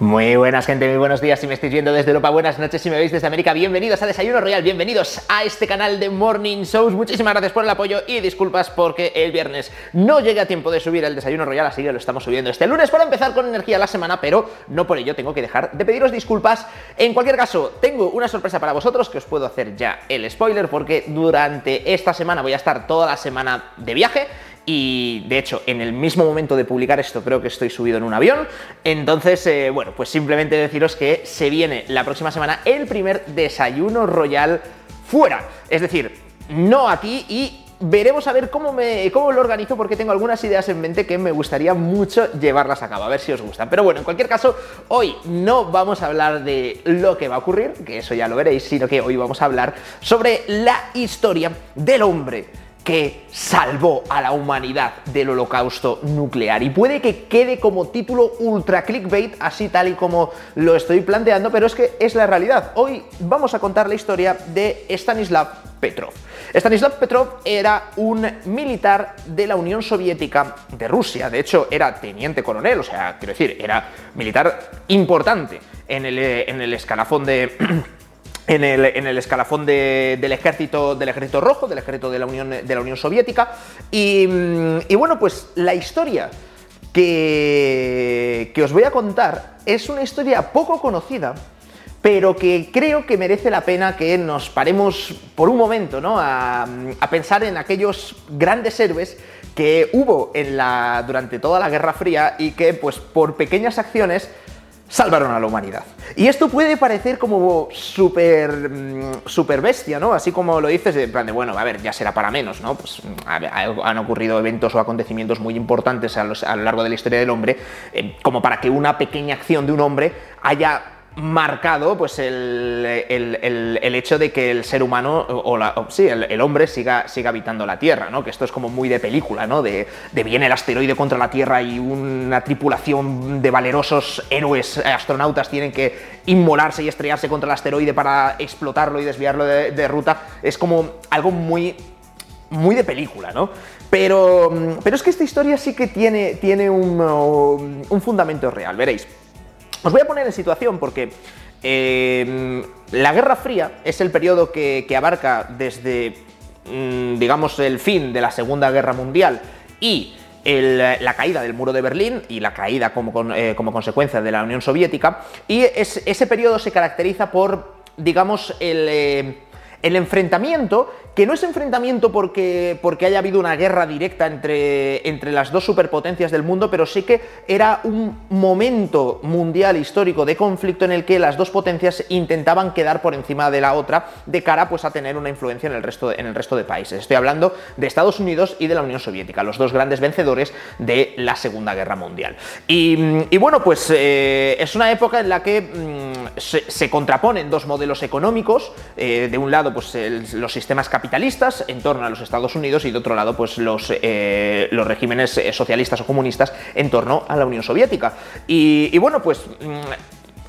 Muy buenas gente, muy buenos días. Si me estáis viendo desde Europa, buenas noches. Si me veis desde América, bienvenidos a Desayuno Royal, bienvenidos a este canal de Morning Shows, muchísimas gracias por el apoyo y disculpas porque el viernes no llegué a tiempo de subir el Desayuno Royal, así que lo estamos subiendo este lunes para empezar con energía la semana, pero no por ello tengo que dejar de pediros disculpas. En cualquier caso, tengo una sorpresa para vosotros que os puedo hacer ya el spoiler porque durante esta semana voy a estar toda la semana de viaje y de hecho en el mismo momento de publicar esto creo que estoy subido en un avión. Entonces, eh, bueno, pues simplemente deciros que se viene la próxima semana el primer desayuno royal fuera. Es decir, no aquí y veremos a ver cómo, me, cómo lo organizo porque tengo algunas ideas en mente que me gustaría mucho llevarlas a cabo, a ver si os gustan. Pero bueno, en cualquier caso, hoy no vamos a hablar de lo que va a ocurrir, que eso ya lo veréis, sino que hoy vamos a hablar sobre la historia del hombre que salvó a la humanidad del holocausto nuclear. Y puede que quede como título ultra clickbait, así tal y como lo estoy planteando, pero es que es la realidad. Hoy vamos a contar la historia de Stanislav Petrov. Stanislav Petrov era un militar de la Unión Soviética de Rusia, de hecho era teniente coronel, o sea, quiero decir, era militar importante en el, en el escalafón de en el, escalafón del, ejército, del ejército rojo, del ejército de la Unión, de la Unión Soviética. Y, mm, bueno, pues la historia que, que os voy a contar es una historia poco conocida, pero que creo que merece la pena que nos paremos por un momento ¿no? a, a, pensar en aquellos grandes héroes que hubo en la, durante toda la Guerra Fría y que pues por pequeñas acciones salvaron a la humanidad. Y esto puede parecer como súper mm, super bestia, ¿no? Así como lo dices, en plan de, bueno, a ver, ya será para menos, ¿no? Pues han ocurrido eventos o acontecimiento muy importantes a, lo largo de la historia del hombre, eh, como para que una pequeña acción de un hombre haya marcado pues el, hecho de que el ser humano, o, la, sí, el, hombre siga, siga habitando la Tierra, ¿no? Que esto es como muy de película, ¿no? De, de, viene el asteroide contra la Tierra y una tripulación de valerosos héroes astronautas tienen que inmolarse y estrellarse contra el asteroide para explotarlo y desviarlo de, ruta. Es como algo muy muy de película, ¿no? Pero, pero es que esta historia sí que tiene, tiene un, un fundamento real, veréis. Os voy a poner en situación porque eh, la Guerra Fría es el periodo que, abarca desde, mm, digamos, el fin de la Segunda Guerra Mundial y la caída del muro de Berlín y la caída como, eh, consecuencia de la Unión Soviética. Y ese periodo se caracteriza por, digamos, el, eh, el enfrentamiento que no es enfrentamiento porque, porque haya habido una guerra directa entre, entre las dos superpotencias del mundo, pero sí que era un momento mundial histórico de conflicto en el que las dos potencias intentaban quedar por encima de la otra de cara pues, a tener una influencia en el, resto en el resto de países. Estoy hablando de Estados Unidos y de la Unión Soviética, los dos grandes vencedores de la Segunda Guerra Mundial. Y, bueno, pues eh, es una época en la que mm, se, contraponen dos modelos económicos, eh, de un lado pues los sistemas capitalistas, en torno a los Estados Unidos y de otro lado pues los, eh, los regímenes eh, socialistas o comunistas en torno a la Unión Soviética. Y, bueno, pues mm,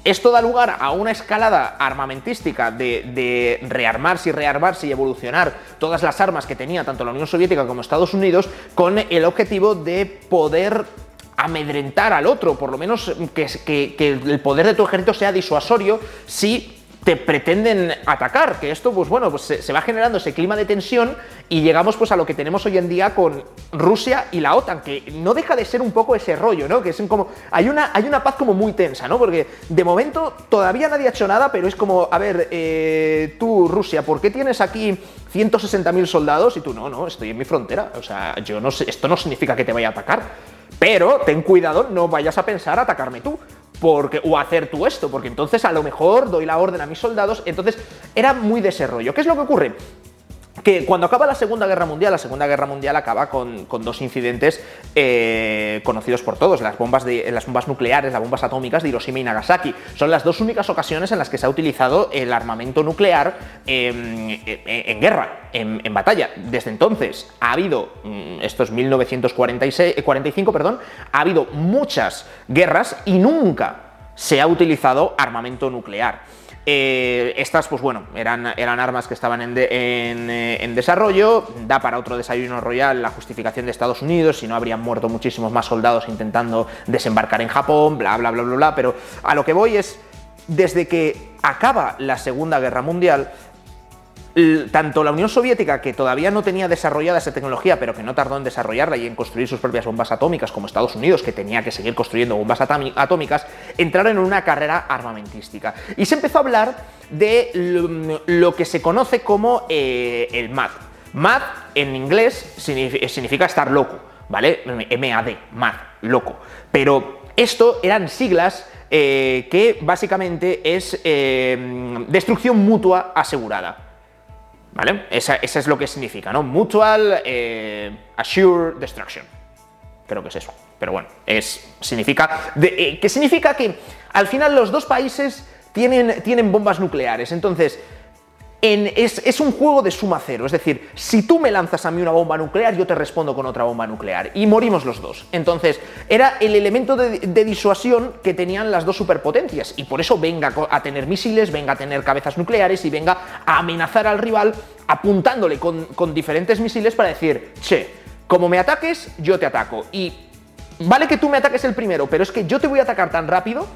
esto da lugar a una escalada armamentística de, rearmarse y rearmarse y evolucionar todas las armas que tenía tanto la Unión Soviética como Estados Unidos con el objetivo de poder amedrentar al otro, por lo menos que, que el poder de tu ejército sea disuasorio si te pretenden atacar, que esto, pues bueno, pues se, va generando ese clima de tensión y llegamos pues a lo que tenemos hoy en día con Rusia y la OTAN, que no deja de ser un poco ese rollo, ¿no? Que es como, hay una, hay una paz como muy tensa, ¿no? Porque de momento todavía nadie ha hecho nada, pero es como, a ver, eh, tú, Rusia, ¿por qué tienes aquí 160.000 soldados? Y tú, no, no, estoy en mi frontera, o sea, yo no sé, esto no significa que te vaya a atacar. Pero ten cuidado, no vayas a pensar atacarme tú porque, o hacer tú esto, porque entonces a lo mejor doy la orden a mis soldados, entonces era muy de ese rollo. ¿Qué es lo que ocurre? Que cuando acaba la Segunda Guerra Mundial, la Segunda Guerra Mundial acaba con, dos incidentes eh, conocidos por todos, las bombas, de, las bombas nucleares, las bombas atómicas de Hiroshima y Nagasaki. Son las dos únicas ocasiones en las que se ha utilizado el armamento nuclear en, guerra, en, batalla. Desde entonces ha habido, mm, esto es 1945, perdón, ha habido muchas guerras y nunca se ha utilizado armamento nuclear. Eh, estas, pues bueno, eran, eran armas que estaban en, eh, en, desarrollo. Da para otro desayuno royal la justificación de Estados Unidos, si no habrían muerto muchísimos más soldados intentando desembarcar en Japón, bla, bla, bla, bla, bla. Pero a lo que voy es, desde que acaba la Segunda Guerra Mundial, tanto la Unión Soviética, que todavía no tenía desarrollada esa tecnología, pero que no tardó en desarrollarla y en construir sus propias bombas atómicas, como Estados Unidos, que tenía que seguir construyendo bombas atómicas, entraron en una carrera armamentística. Y se empezó a hablar de lo que se conoce como eh, el MAD. MAD en inglés significa estar loco, ¿vale? MAD, MAD, loco. Pero esto eran siglas eh, que básicamente es eh, destrucción mutua asegurada. ¿Vale? Esa, es lo que significa, ¿no? Mutual eh, Assure Destruction. Creo que es eso. Pero bueno, es, significa. De, ¿Qué significa que al final los dos países tienen, tienen bombas nucleares. Entonces, es, un juego de suma cero, es decir, si tú me lanzas a mí una bomba nuclear, yo te respondo con otra bomba nuclear y morimos los dos. Entonces, era el elemento de, disuasión que tenían las dos superpotencias y por eso venga a tener misiles, venga a tener cabezas nucleares y venga a amenazar al rival apuntándole con, con diferentes misiles para decir, che, como me ataques, yo te ataco. Y vale que tú me ataques el primero, pero es que yo te voy a atacar tan rápido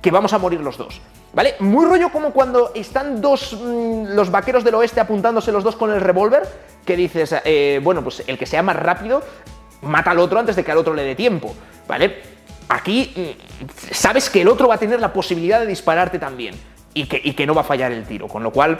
que vamos a morir los dos. ¿Vale? Muy rollo como cuando están dos, mm, los vaqueros del oeste apuntándose los dos con el revólver, que dices, eh, bueno, pues el que sea más rápido mata al otro antes de que al otro le dé tiempo, ¿vale? Aquí mm, sabes que el otro va a tener la posibilidad de dispararte también y que, y que no va a fallar el tiro, con lo cual,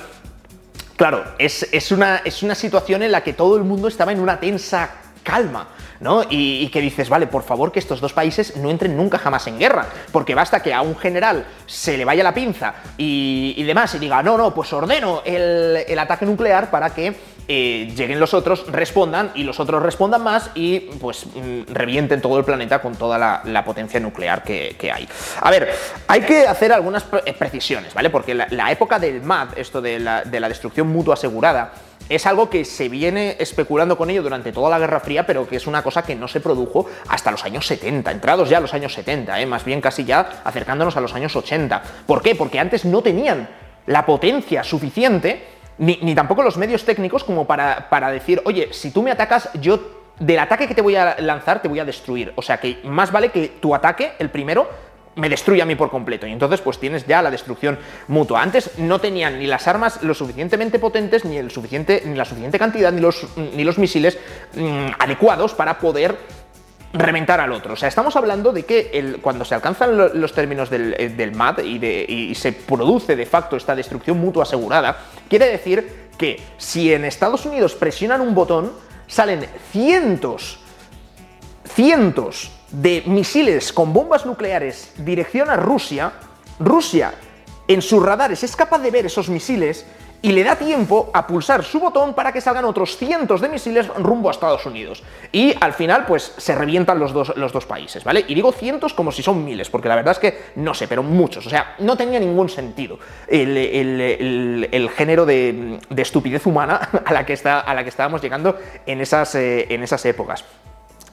claro, es, es, una, es una situación en la que todo el mundo estaba en una tensa calma. ¿No? Y, que dices, vale, por favor que estos dos países no entren nunca jamás en guerra, porque basta que a un general se le vaya la pinza y, demás y diga, no, no, pues ordeno el, ataque nuclear para que eh, lleguen los otros, respondan y los otros respondan más y pues mm, revienten todo el planeta con toda la, potencia nuclear que, hay. A ver, hay que hacer algunas precisiones, ¿vale? Porque la, época del MAD, esto de la, de la destrucción mutua asegurada, es algo que se viene especulando con ello durante toda la Guerra Fría, pero que es una cosa que no se produjo hasta los años 70, entrados ya a los años 70, ¿eh? más bien casi ya acercándonos a los años 80. ¿Por qué? Porque antes no tenían la potencia suficiente, ni, tampoco los medios técnicos como para, para decir, oye, si tú me atacas, yo del ataque que te voy a lanzar te voy a destruir. O sea que más vale que tu ataque, el primero, me destruye a mí por completo. Y entonces pues tienes ya la destrucción mutua. Antes no tenían ni las armas lo suficientemente potentes, ni, el suficiente, ni la suficiente cantidad, ni los, ni los misiles mm, adecuados para poder reventar al otro. O sea, estamos hablando de que cuando se alcanzan los términos del, eh, del MAD y se produce de facto esta destrucción mutua asegurada, quiere decir que si en Estados Unidos presionan un botón, salen cientos, cientos de misiles con bombas nucleares dirección a Rusia, Rusia en sus radares es capaz de ver esos misiles y le da tiempo a pulsar su botón para que salgan otros cientos de misiles rumbo a Estados Unidos. Y al final, pues se revientan los dos, los dos países, ¿vale? Y digo cientos como si son miles, porque la verdad es que no sé, pero muchos. O sea, no tenía ningún sentido el, género de, estupidez humana a la, que está, a la que estábamos llegando en esas, eh, en esas épocas.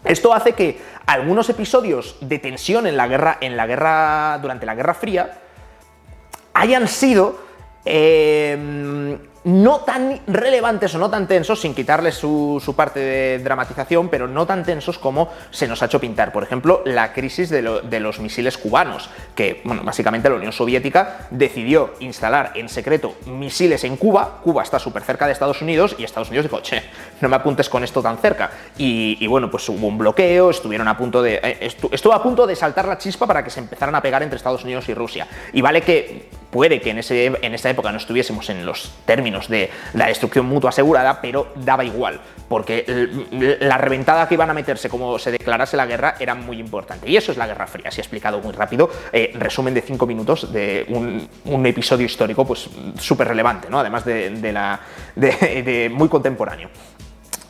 Esto hace que algunos episodios de tensión en la guerra, en la guerra durante la Guerra Fría hayan sido eh, no tan relevantes o no tan tensos, sin quitarles su, parte de dramatización, pero no tan tensos como se nos ha hecho pintar. Por ejemplo, la crisis de, los misiles cubanos, que, bueno, básicamente la Unión Soviética decidió instalar en secreto misiles en Cuba. Cuba está súper cerca de Estados Unidos y Estados Unidos dijo, che, no me apuntes con esto tan cerca. Y, bueno, pues hubo un bloqueo, estuvieron a punto de. Eh, estuvo a punto de saltar la chispa para que se empezaran a pegar entre Estados Unidos y Rusia. Y vale que puede que en, ese, en esa época no estuviésemos en los términos de la destrucción mutua asegurada, pero daba igual, porque la reventada que iban a meterse como se declarase la guerra era muy importante. Y eso es la Guerra Fría, si he explicado muy rápido, eh, resumen de cinco minutos de un, episodio histórico pues súper relevante, ¿no? además de, la, de muy contemporáneo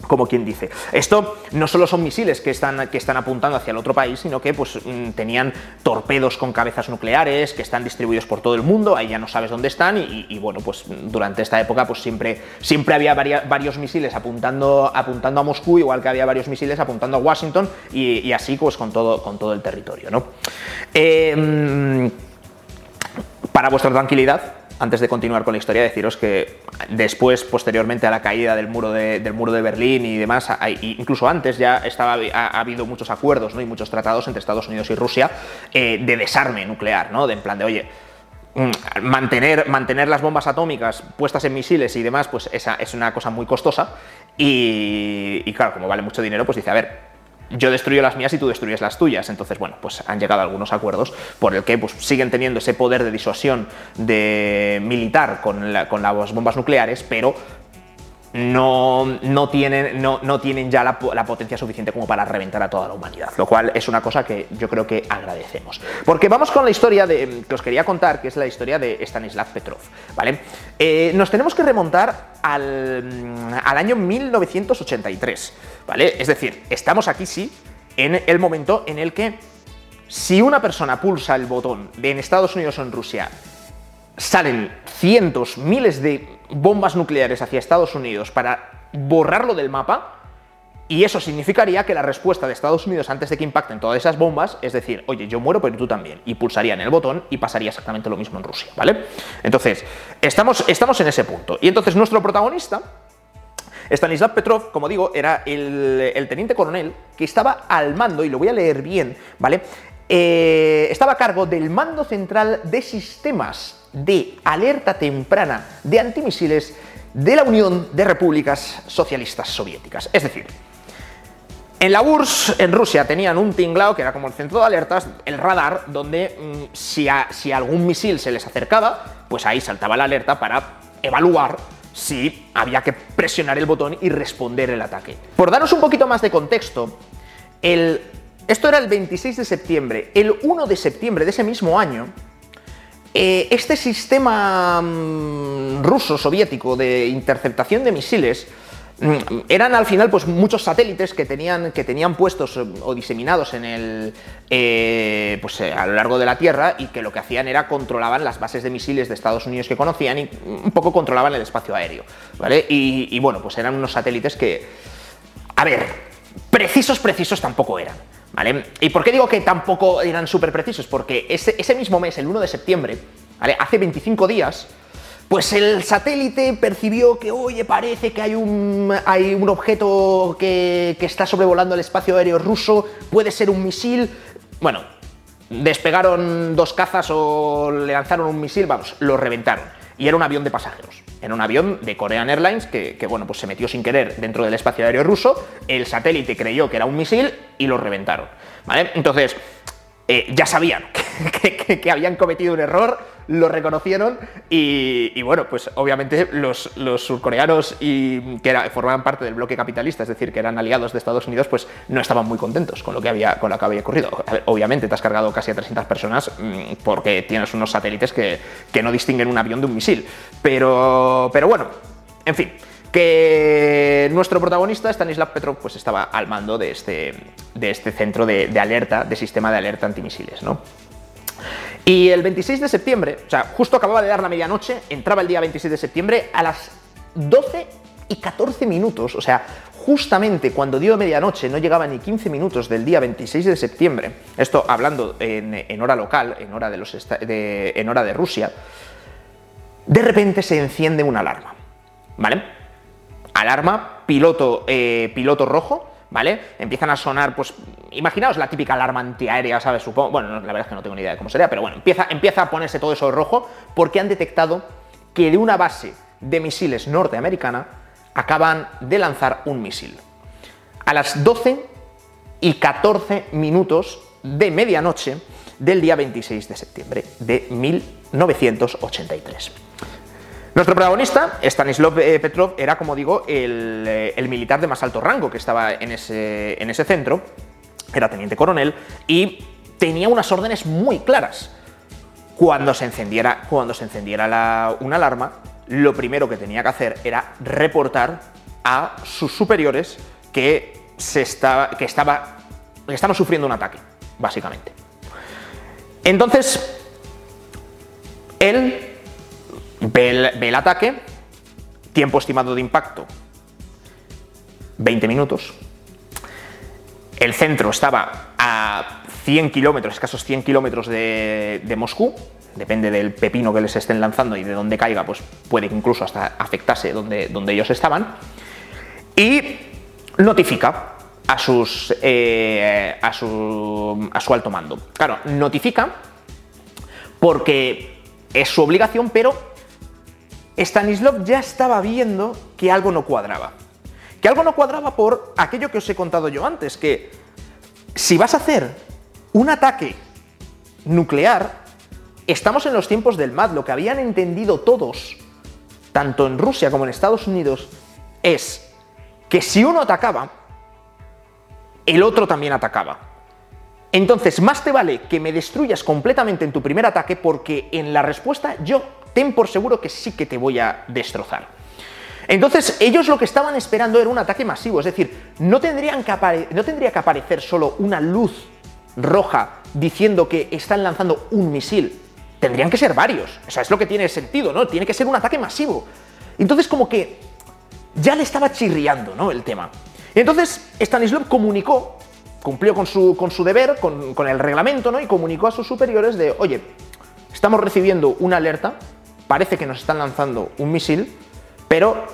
como quien dice. Esto no solo son misiles que están, que están apuntando hacia el otro país, sino que pues, mm, tenían torpedos con cabezas nucleares que están distribuidos por todo el mundo, ahí ya no sabes dónde están y, bueno, pues durante esta época pues siempre, siempre había varios misiles apuntando, apuntando a Moscú, igual que había varios misiles apuntando a Washington y, así pues con todo, con todo el territorio, ¿no? Eh, Para vuestra tranquilidad, antes de continuar con la historia, deciros que después, posteriormente a la caída del muro de, Berlín y demás, incluso antes ya estaba, ha, habido muchos acuerdos ¿no? y muchos tratados entre Estados Unidos y Rusia eh, de desarme nuclear, ¿no? de en plan de, oye, mm, mantener, mantener las bombas atómicas puestas en misiles y demás, pues esa es una cosa muy costosa. Y claro, como vale mucho dinero, pues dice, a ver, yo destruyo las mías y tú destruyes las tuyas. Entonces, bueno, pues han llegado algunos acuerdos por el que pues, siguen teniendo ese poder de disuasión de militar con, con las bombas nucleares, pero no, no, tienen, no, no tienen ya la, potencia suficiente como para reventar a toda la humanidad, lo cual es una cosa que yo creo que agradecemos. Porque vamos con la historia de, que os quería contar, que es la historia de Stanislav Petrov, ¿vale? Eh, nos tenemos que remontar al, al año 1983, ¿vale? Es decir, estamos aquí sí en el momento en el que si una persona pulsa el botón de en Estados Unidos o en Rusia, salen cientos, miles de bombas nucleares hacia Estados Unidos para borrarlo del mapa, y eso significaría que la respuesta de Estados Unidos antes de que impacten todas esas bombas es decir, oye, yo muero, pero tú también. Y pulsarían el botón y pasaría exactamente lo mismo en Rusia, ¿vale? Entonces, estamos, estamos en ese punto. Y entonces nuestro protagonista, Stanislav Petrov, como digo, era el, teniente coronel que estaba al mando, y lo voy a leer bien, ¿vale? Eh, estaba a cargo del mando central de sistemas de alerta temprana de antimisiles de la Unión de Repúblicas Socialistas Soviéticas. Es decir, en la URSS, en Rusia, tenían un tinglao que era como el centro de alertas, el radar, donde mm, si, si algún misil se les acercaba, pues ahí saltaba la alerta para evaluar si había que presionar el botón y responder el ataque. Por daros un poquito más de contexto, el, esto era el 26 de septiembre. El 1 de septiembre de ese mismo año, eh, este sistema mm, ruso soviético de interceptación de misiles eran al final pues muchos satélites que tenían, que tenían puestos eh, o diseminados en el, eh, pues, a lo largo de la Tierra y que lo que hacían era controlaban las bases de misiles de Estados Unidos que conocían y un poco controlaban el espacio aéreo. ¿vale? Y, y bueno, pues eran unos satélites que, a ver, precisos, precisos tampoco eran. ¿Vale? ¿Y por qué digo que tampoco eran súper precisos? Porque ese, ese, mismo mes, el 1 de septiembre, ¿vale? hace 25 días, pues el satélite percibió que, oye, parece que hay un, hay un objeto que, que está sobrevolando el espacio aéreo ruso, puede ser un misil. Bueno, despegaron dos cazas o le lanzaron un misil, vamos, lo reventaron. Y era un avión de pasajeros. Era un avión de Korean Airlines que, bueno, pues se metió sin querer dentro del espacio aéreo ruso, el satélite creyó que era un misil y lo reventaron. ¿Vale? Entonces, eh, ya sabían que, habían cometido un error, lo reconocieron y, bueno, pues obviamente los, surcoreanos y que formaban parte del bloque capitalista, es decir, que eran aliados de Estados Unidos, pues no estaban muy contentos con lo que había, con lo que había ocurrido. obviamente te has cargado casi a 300 personas mm, porque tienes unos satélites que, que no distinguen un avión de un misil. Pero, pero bueno, en fin que nuestro protagonista, Stanislav Petrov, pues estaba al mando de este, de este centro de, alerta, de sistema de alerta antimisiles, ¿no? Y el 26 de septiembre, o sea, justo acababa de dar la medianoche, entraba el día 26 de septiembre a las 12 y 14 minutos, o sea, justamente cuando dio medianoche, no llegaba ni 15 minutos del día 26 de septiembre, esto hablando en, hora local, en hora de, los en hora de Rusia, de repente se enciende una alarma, ¿vale? alarma, piloto, eh, piloto rojo, ¿vale? Empiezan a sonar, pues, imaginaos la típica alarma antiaérea, ¿sabes? Supongo, bueno, la verdad es que no tengo ni idea de cómo sería, pero bueno, empieza, empieza a ponerse todo eso rojo porque han detectado que de una base de misiles norteamericana acaban de lanzar un misil. A las 12 y 14 minutos de medianoche del día 26 de septiembre de 1983. Nuestro protagonista, Stanislav eh, Petrov, era, como digo, eh, el, militar de más alto rango que estaba en ese, en ese centro, era teniente coronel, y tenía unas órdenes muy claras. Cuando se encendiera, cuando se encendiera una alarma, lo primero que tenía que hacer era reportar a sus superiores que, se estaba, que, estaba, que sufriendo un ataque, básicamente. Entonces, él Ve el, ataque, tiempo estimado de impacto, 20 minutos. El centro estaba a 100 kilómetros, escasos 100 kilómetros de, Moscú, depende del pepino que les estén lanzando y de dónde caiga, pues puede incluso hasta afectarse donde, donde ellos estaban, y notifica a, sus, eh, su, a su alto mando. Claro, notifica porque es su obligación, pero Stanislav ya estaba viendo que algo no cuadraba. Que algo no cuadraba por aquello que os he contado yo antes, que si vas a hacer un ataque nuclear, estamos en los tiempos del MAD, lo que habían entendido todos, tanto en Rusia como en Estados Unidos, es que si uno atacaba, el otro también atacaba. Entonces, más te vale que me destruyas completamente en tu primer ataque porque en la respuesta yo ten por seguro que sí que te voy a destrozar. Entonces, ellos lo que estaban esperando era un ataque masivo, es decir, no, tendrían que no tendría que aparecer solo una luz roja diciendo que están lanzando un misil, tendrían que ser varios, o sea, es lo que tiene sentido, ¿no? Tiene que ser un ataque masivo. Entonces, como que ya le estaba chirriando, ¿no? El tema. Entonces, Stanislav comunicó, cumplió con su, con su deber, con, con, el reglamento, ¿no? Y comunicó a sus superiores de, oye, estamos recibiendo una alerta, parece que nos están lanzando un misil, pero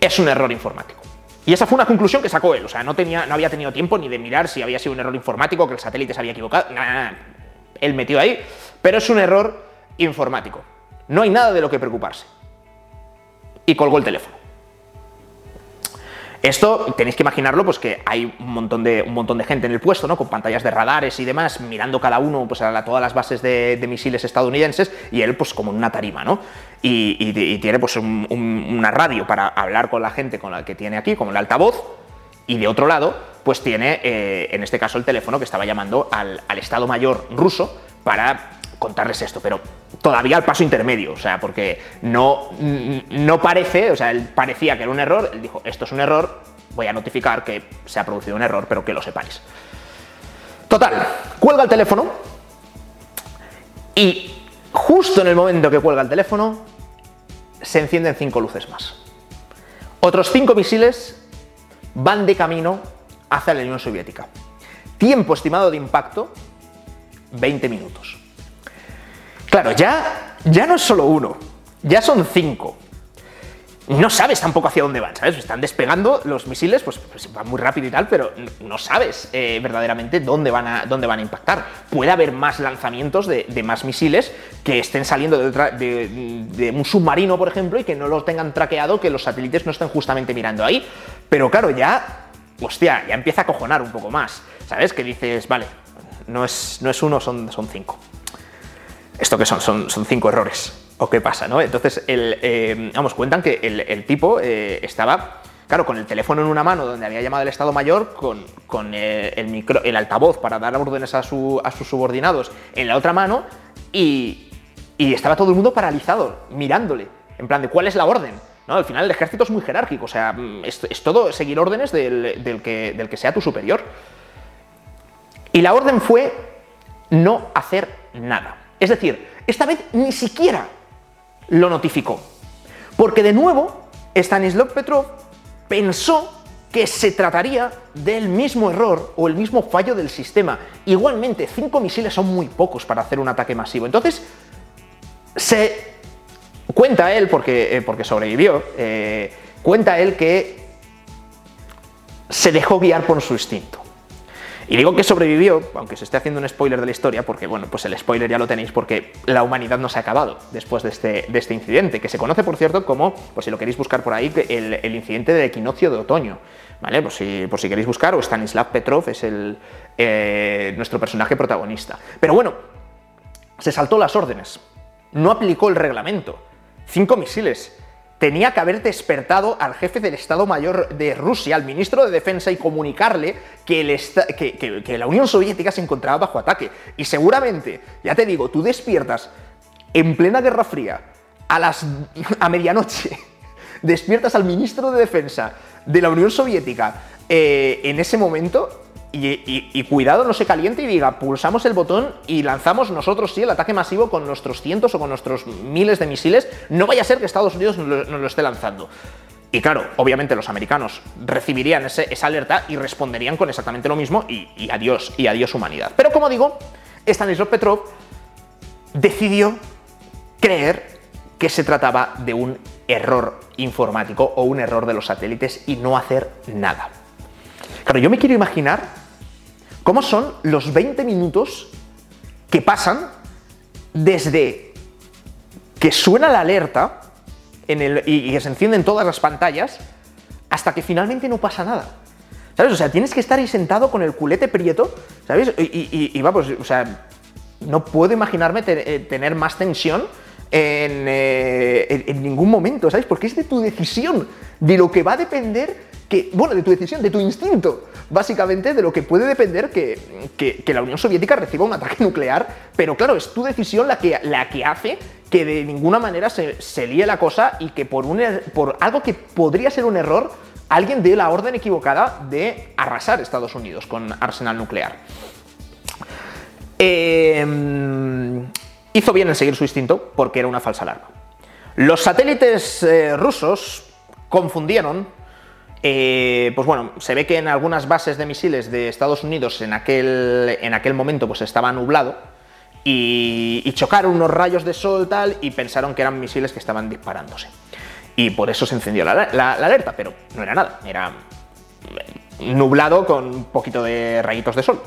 es un error informático. Y esa fue una conclusión que sacó él, o sea, no, tenía, no había tenido tiempo ni de mirar si había sido un error informático, que el satélite se había equivocado, nada, nada, él metió ahí, pero es un error informático. No hay nada de lo que preocuparse. Y colgó el teléfono. Esto tenéis que imaginarlo, pues que hay un montón de, un montón de gente en el puesto, ¿no? Con pantallas de radares y demás, mirando cada uno pues, a todas las bases de, misiles estadounidenses, y él, pues, como en una tarima, ¿no? Y, tiene pues una radio para hablar con la gente con la que tiene aquí, como el altavoz, y de otro lado, pues tiene, eh, en este caso, el teléfono que estaba llamando al, al Estado Mayor ruso para contarles esto, pero todavía al paso intermedio, o sea, porque no, no parece, o sea, él parecía que era un error, él dijo, esto es un error, voy a notificar que se ha producido un error, pero que lo sepáis. Total, cuelga el teléfono y justo en el momento que cuelga el teléfono se encienden cinco luces más. Otros cinco misiles van de camino hacia la Unión Soviética. Tiempo estimado de impacto, 20 minutos. Claro, ya, ya no es solo uno, ya son cinco. No sabes tampoco hacia dónde van, ¿sabes? Están despegando los misiles, pues, pues van muy rápido y tal, pero no sabes eh, verdaderamente dónde van, a, dónde van a impactar. Puede haber más lanzamientos de, más misiles que estén saliendo de, un submarino, por ejemplo, y que no los tengan traqueado, que los satélites no estén justamente mirando ahí. Pero claro, ya, hostia, ya empieza a cojonar un poco más, ¿sabes? Que dices, vale, no es, no es uno, son, son cinco. ¿Esto qué son? Son, son cinco errores. ¿O qué pasa? ¿no? Entonces, el, eh, vamos, cuentan que el, tipo eh, estaba, claro, con el teléfono en una mano donde había llamado el Estado Mayor, con, con eh, el, micro, el altavoz para dar órdenes a, su, a sus subordinados en la otra mano y, y, estaba todo el mundo paralizado, mirándole, en plan de cuál es la orden. ¿no? Al final el ejército es muy jerárquico, o sea, es, es todo seguir órdenes del, del, que, del que sea tu superior. Y la orden fue no hacer nada. Es decir, esta vez ni siquiera lo notificó. Porque de nuevo, Stanislav Petrov pensó que se trataría del mismo error o el mismo fallo del sistema. Igualmente, cinco misiles son muy pocos para hacer un ataque masivo. Entonces, se cuenta él, porque, eh, porque sobrevivió, eh, cuenta él que se dejó guiar por su instinto. Y digo que sobrevivió, aunque se esté haciendo un spoiler de la historia, porque bueno, pues el spoiler ya lo tenéis porque la humanidad no se ha acabado después de este, de este incidente, que se conoce, por cierto, como, pues si lo queréis buscar por ahí, el, el incidente del equinoccio de otoño. ¿Vale? Por si, por si queréis buscar, o Stanislav Petrov es el, eh, nuestro personaje protagonista. Pero bueno, se saltó las órdenes, no aplicó el reglamento. Cinco misiles, tenía que haber despertado al jefe del Estado Mayor de Rusia, al ministro de Defensa, y comunicarle que, la Unión Soviética se encontraba bajo ataque. Y seguramente, ya te digo, tú despiertas en plena Guerra Fría, a, las, a medianoche, despiertas al ministro de Defensa de la Unión Soviética eh, en ese momento y, cuidado, no se caliente y diga, pulsamos el botón y lanzamos nosotros sí el ataque masivo con nuestros cientos o con nuestros miles de misiles. No vaya a ser que Estados Unidos nos lo, esté lanzando. Y claro, obviamente los americanos recibirían esa alerta y responderían con exactamente lo mismo y, adiós, y adiós humanidad. Pero como digo, Stanislav Petrov decidió creer que se trataba de un error informático o un error de los satélites y no hacer nada. Claro, yo me quiero imaginar cómo son los 20 minutos que pasan desde que suena la alerta y, que se encienden todas las pantallas hasta que finalmente no pasa nada. ¿Sabes? O sea, tienes que estar ahí sentado con el culete prieto, ¿sabes? Y, vamos, o sea, no puedo imaginarme eh, tener más tensión eh, en, ningún momento, ¿sabes? Porque es de tu decisión, de lo que va a depender, que, bueno, de tu decisión, de tu instinto, básicamente de lo que puede depender que, la Unión Soviética reciba un ataque nuclear, pero claro, es tu decisión la que, la que hace que de ninguna manera se, se líe la cosa y que por, un, er, por algo que podría ser un error, alguien dé la orden equivocada de arrasar Estados Unidos con arsenal nuclear. Em, hizo bien en seguir su instinto porque era una falsa alarma. Los satélites eh, rusos confundieron, eh, pues bueno, se ve que en algunas bases de misiles de Estados Unidos en aquel, en aquel momento pues estaba nublado y, chocaron unos rayos de sol tal y pensaron que eran misiles que estaban disparándose. Y por eso se encendió la, alerta, pero no era nada, era nublado con un poquito de rayitos de sol.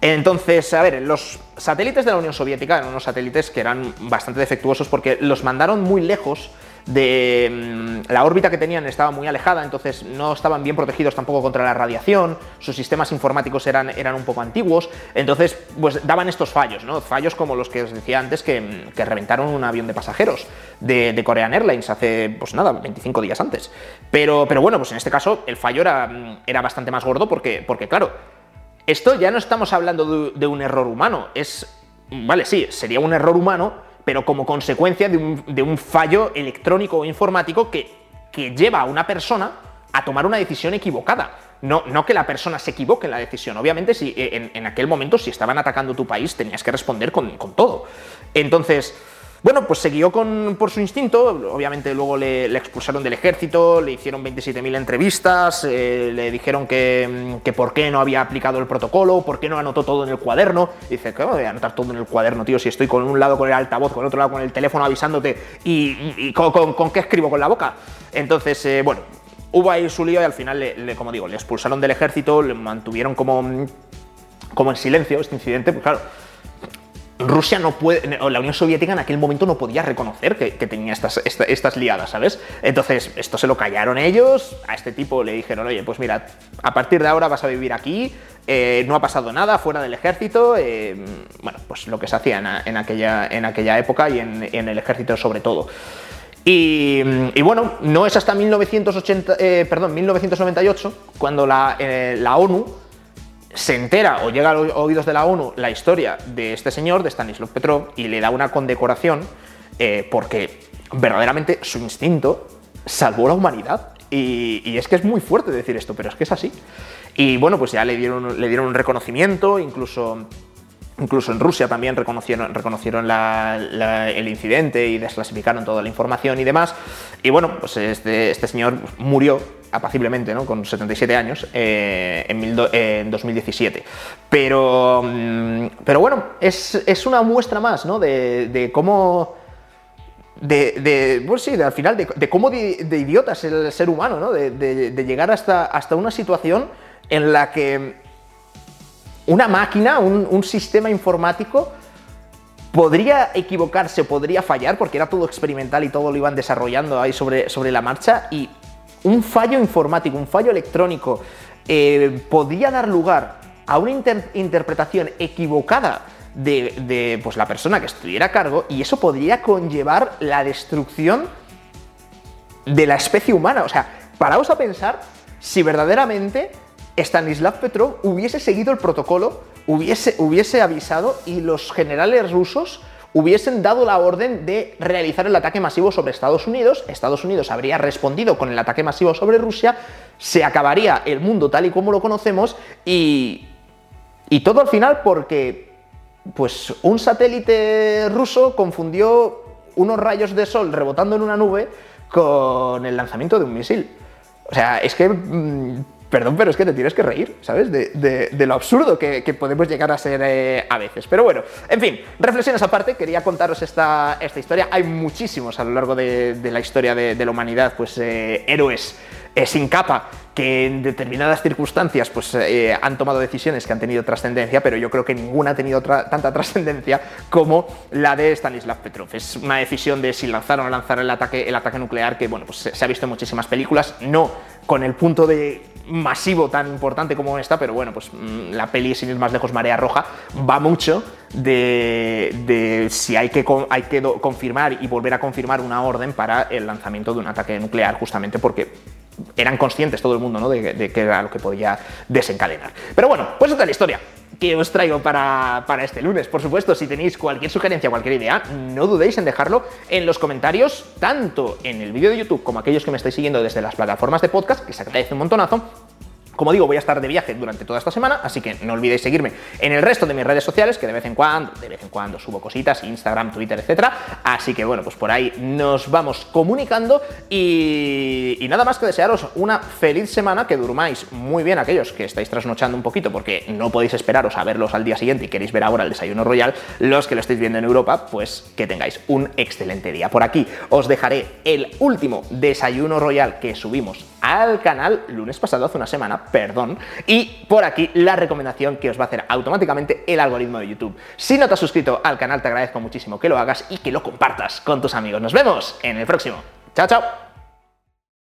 Entonces, a ver, los satélites de la Unión Soviética eran unos satélites que eran bastante defectuosos porque los mandaron muy lejos de mm, la órbita que tenían estaba muy alejada, entonces no estaban bien protegidos tampoco contra la radiación, sus sistemas informáticos eran, eran un poco antiguos, entonces pues daban estos fallos, ¿no? Fallos como los que os decía antes que, mm, reventaron un avión de pasajeros de, Korean Airlines hace, pues nada, 25 días antes. Pero, pero bueno, pues en este caso el fallo era, mm, era bastante más gordo porque, porque claro, esto ya no estamos hablando de un error humano, es, vale, sí, sería un error humano, pero como consecuencia de un, fallo electrónico o informático que, lleva a una persona a tomar una decisión equivocada. No, no que la persona se equivoque en la decisión. Obviamente, si en, en aquel momento, si estaban atacando tu país, tenías que responder con todo. Entonces, bueno, pues siguió con, por su instinto, obviamente luego le, expulsaron del ejército, le hicieron 27.000 entrevistas, eh, le dijeron que, que, por qué no había aplicado el protocolo, por qué no anotó todo en el cuaderno. dice, ¿qué voy a anotar todo en el cuaderno, tío? Si estoy con un lado con el altavoz, con el otro lado con el teléfono avisándote y, con, qué escribo con la boca. Entonces, eh, bueno, hubo ahí su lío y al final, le, como digo, le expulsaron del ejército, le mantuvieron como, como en silencio este incidente, pues claro Rusia no puede, la Unión Soviética en aquel momento no podía reconocer que, tenía estas, estas liadas, ¿sabes? Entonces, esto se lo callaron ellos, a este tipo le dijeron, oye, pues mira, a partir de ahora vas a vivir aquí, eh, no ha pasado nada fuera del ejército, eh, bueno, pues lo que se hacía en, aquella, en aquella época y en, el ejército sobre todo. Y, bueno, no es hasta 1980, eh, perdón, 1998 cuando la, la ONU se entera o llega a los oídos de la ONU la historia de este señor, de Stanislav Petrov, y le da una condecoración eh, porque verdaderamente su instinto salvó la humanidad. Y, es que es muy fuerte decir esto, pero es que es así. Y bueno, pues ya le dieron, le dieron un reconocimiento, incluso Incluso en Rusia también reconocieron, reconocieron el incidente y desclasificaron toda la información y demás. Y bueno, pues este, este señor murió apaciblemente, ¿no? con 77 años, eh, en, 2017. Pero, mm, pero bueno, es, una muestra más ¿no? de, cómo... De, pues sí, al final, de, cómo de, idiota es el ser humano, ¿no? de, llegar hasta, hasta una situación en la que una máquina, un, sistema informático, podría equivocarse, podría fallar, porque era todo experimental y todo lo iban desarrollando ahí sobre, sobre la marcha, y un fallo informático, un fallo electrónico, eh, podría dar lugar a una interpretación equivocada de, pues, la persona que estuviera a cargo, y eso podría conllevar la destrucción de la especie humana. O sea, paraos a pensar si verdaderamente Stanislav Petrov hubiese seguido el protocolo, hubiese, hubiese avisado y los generales rusos hubiesen dado la orden de realizar el ataque masivo sobre Estados Unidos, Estados Unidos habría respondido con el ataque masivo sobre Rusia, se acabaría el mundo tal y como lo conocemos y, y todo al final porque pues un satélite ruso confundió unos rayos de sol rebotando en una nube con el lanzamiento de un misil. O sea, es que mm, perdón, pero es que te tienes que reír, ¿sabes? De, lo absurdo que, podemos llegar a ser eh, a veces. Pero bueno, en fin, reflexiones aparte, quería contaros esta, esta historia. Hay muchísimos a lo largo de, la historia de, la humanidad, pues eh, héroes eh, sin capa que en determinadas circunstancias pues, han tomado decisiones que han tenido trascendencia, pero yo creo que ninguna ha tenido tanta trascendencia como la de Stanislav Petrov. Es una decisión de si lanzar o no lanzar el ataque, el ataque nuclear que bueno, pues, se ha visto en muchísimas películas, no con el punto de masivo tan importante como esta, pero bueno, pues mm, la peli, sin ir más lejos, Marea Roja, va mucho de, si hay que, hay que confirmar y volver a confirmar una orden para el lanzamiento de un ataque nuclear, justamente porque eran conscientes todo el mundo ¿no? de, de qué era lo que podía desencadenar. Pero bueno, pues esta es la historia que os traigo para, para, este lunes. Por supuesto, si tenéis cualquier sugerencia, cualquier idea, no dudéis en dejarlo en los comentarios, tanto en el vídeo de YouTube como aquellos que me estáis siguiendo desde las plataformas de podcast, que se agradece un montonazo, como digo, voy a estar de viaje durante toda esta semana, así que no olvidéis seguirme en el resto de mis redes sociales, que de vez en cuando, de vez en cuando subo cositas, Instagram, Twitter, etcétera. Así que bueno, pues por ahí nos vamos comunicando y, y, nada más que desearos una feliz semana, que durmáis muy bien aquellos que estáis trasnochando un poquito porque no podéis esperaros a verlos al día siguiente y queréis ver ahora el desayuno royal, los que lo estáis viendo en Europa, pues que tengáis un excelente día. Por aquí os dejaré el último desayuno royal que subimos al canal lunes pasado, hace una semana, perdón, y por aquí la recomendación que os va a hacer automáticamente el algoritmo de YouTube. Si no te has suscrito al canal, te agradezco muchísimo que lo hagas y que lo compartas con tus amigos. Nos vemos en el próximo. Chao, chao.